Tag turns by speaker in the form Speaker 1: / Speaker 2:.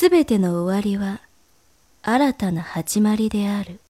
Speaker 1: すべての終わりは新たな始まりである。